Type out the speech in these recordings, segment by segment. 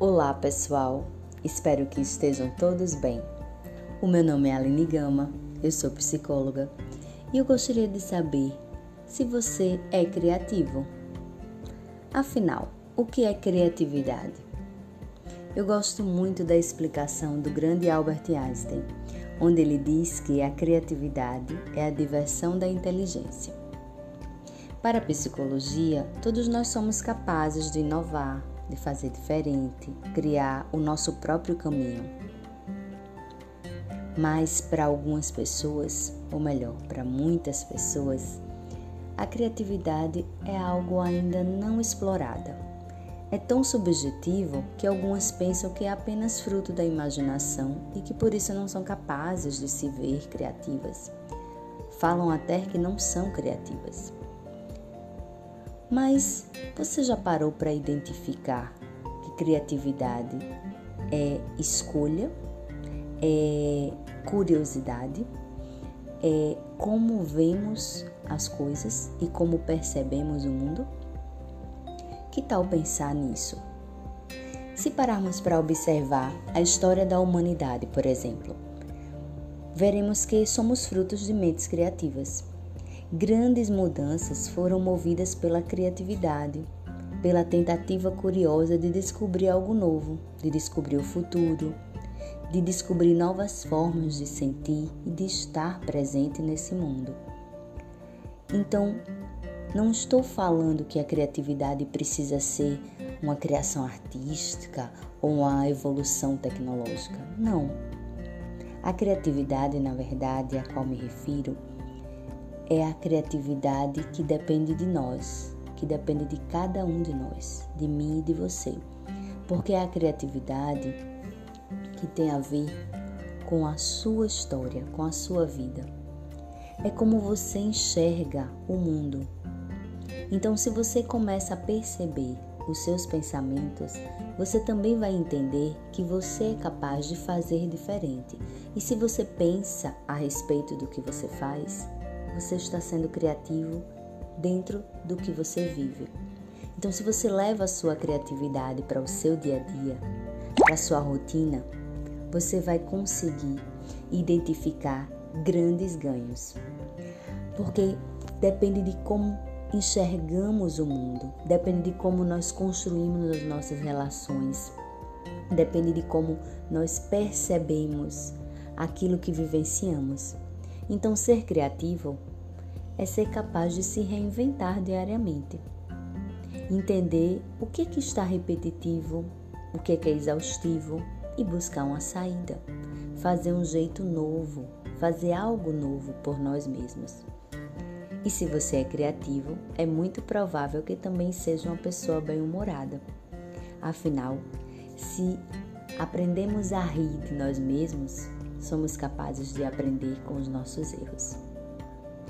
Olá pessoal, espero que estejam todos bem. O meu nome é Aline Gama, eu sou psicóloga e eu gostaria de saber se você é criativo. Afinal, o que é criatividade? Eu gosto muito da explicação do grande Albert Einstein, onde ele diz que a criatividade é a diversão da inteligência. Para a psicologia, todos nós somos capazes de inovar, de fazer diferente, criar o nosso próprio caminho. Mas para algumas pessoas, ou melhor, para muitas pessoas, a criatividade é algo ainda não explorada. É tão subjetivo que algumas pensam que é apenas fruto da imaginação e que por isso não são capazes de se ver criativas. Falam até que não são criativas. Mas você já parou para identificar que criatividade é escolha, é curiosidade, é como vemos as coisas e como percebemos o mundo? Que tal pensar nisso? Se pararmos para observar a história da humanidade, por exemplo, veremos que somos frutos de mentes criativas. Grandes mudanças foram movidas pela criatividade, pela tentativa curiosa de descobrir algo novo, de descobrir o futuro, de descobrir novas formas de sentir e de estar presente nesse mundo. Então, não estou falando que a criatividade precisa ser uma criação artística ou uma evolução tecnológica. Não. A criatividade, na verdade, a qual me refiro, é a criatividade que depende de nós, que depende de cada um de nós, de mim e de você. Porque é a criatividade que tem a ver com a sua história, com a sua vida. É como você enxerga o mundo. Então, se você começa a perceber os seus pensamentos, você também vai entender que você é capaz de fazer diferente. E se você pensa a respeito do que você faz, você está sendo criativo dentro do que você vive. Então, se você leva a sua criatividade para o seu dia a dia, para a sua rotina, você vai conseguir identificar grandes ganhos. Porque depende de como enxergamos o mundo, depende de como nós construímos as nossas relações, depende de como nós percebemos aquilo que vivenciamos. Então, ser criativo é ser capaz de se reinventar diariamente. Entender o que, que está repetitivo, o que, que é exaustivo e buscar uma saída. Fazer um jeito novo, fazer algo novo por nós mesmos. E se você é criativo, é muito provável que também seja uma pessoa bem-humorada. Afinal, se aprendemos a rir de nós mesmos, somos capazes de aprender com os nossos erros.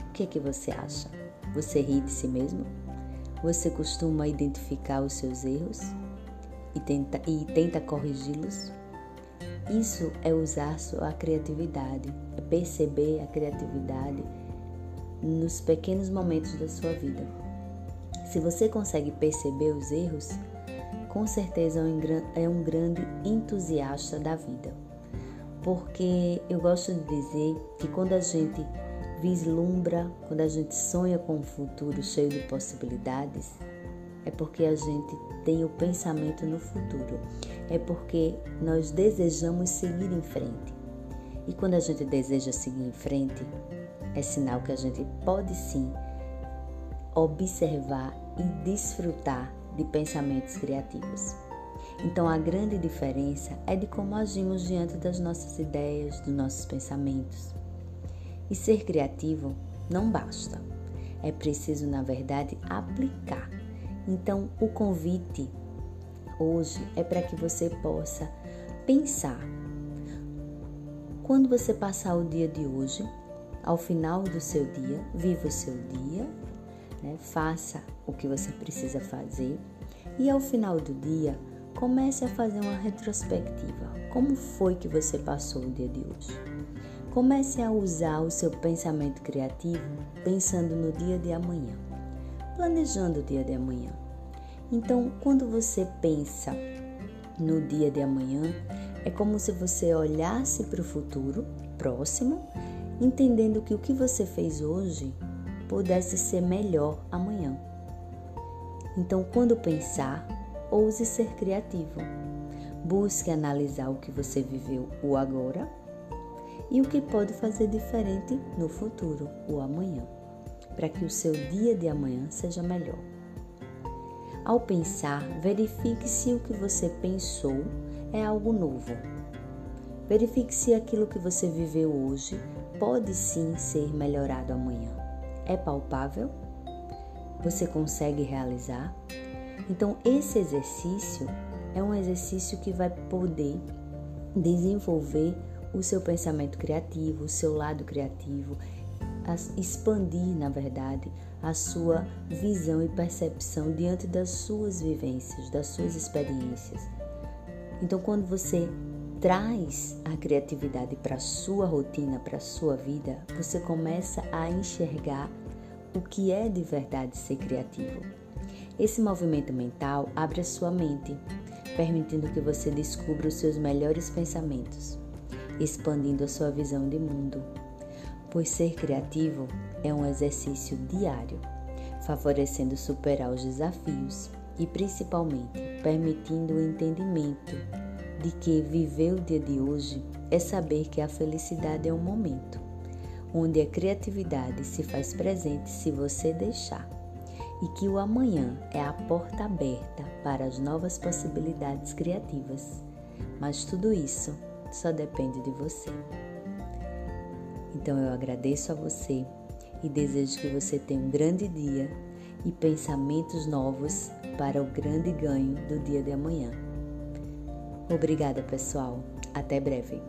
O que, que você acha? Você ri de si mesmo? Você costuma identificar os seus erros e tenta, e tenta corrigi-los? Isso é usar sua criatividade, é perceber a criatividade nos pequenos momentos da sua vida. Se você consegue perceber os erros, com certeza é um grande entusiasta da vida porque eu gosto de dizer que quando a gente vislumbra, quando a gente sonha com um futuro cheio de possibilidades, é porque a gente tem o pensamento no futuro, é porque nós desejamos seguir em frente. E quando a gente deseja seguir em frente, é sinal que a gente pode sim observar e desfrutar de pensamentos criativos. Então, a grande diferença é de como agimos diante das nossas ideias, dos nossos pensamentos. E ser criativo não basta. É preciso, na verdade, aplicar. Então, o convite hoje é para que você possa pensar. Quando você passar o dia de hoje, ao final do seu dia, viva o seu dia, né? faça o que você precisa fazer e ao final do dia, Comece a fazer uma retrospectiva. Como foi que você passou o dia de hoje? Comece a usar o seu pensamento criativo pensando no dia de amanhã, planejando o dia de amanhã. Então, quando você pensa no dia de amanhã é como se você olhasse para o futuro próximo, entendendo que o que você fez hoje pudesse ser melhor amanhã. Então, quando pensar, ouse ser criativo. Busque analisar o que você viveu o agora e o que pode fazer diferente no futuro, o amanhã, para que o seu dia de amanhã seja melhor. Ao pensar, verifique se o que você pensou é algo novo. Verifique se aquilo que você viveu hoje pode sim ser melhorado amanhã. É palpável? Você consegue realizar? Então, esse exercício é um exercício que vai poder desenvolver o seu pensamento criativo, o seu lado criativo, expandir, na verdade, a sua visão e percepção diante das suas vivências, das suas experiências. Então, quando você traz a criatividade para a sua rotina, para a sua vida, você começa a enxergar o que é de verdade ser criativo. Esse movimento mental abre a sua mente, permitindo que você descubra os seus melhores pensamentos, expandindo a sua visão de mundo. Pois ser criativo é um exercício diário, favorecendo superar os desafios e principalmente permitindo o entendimento de que viver o dia de hoje é saber que a felicidade é um momento, onde a criatividade se faz presente se você deixar, e que o amanhã é a porta aberta para as novas possibilidades criativas. Mas tudo isso só depende de você. Então eu agradeço a você e desejo que você tenha um grande dia e pensamentos novos para o grande ganho do dia de amanhã. Obrigada, pessoal. Até breve.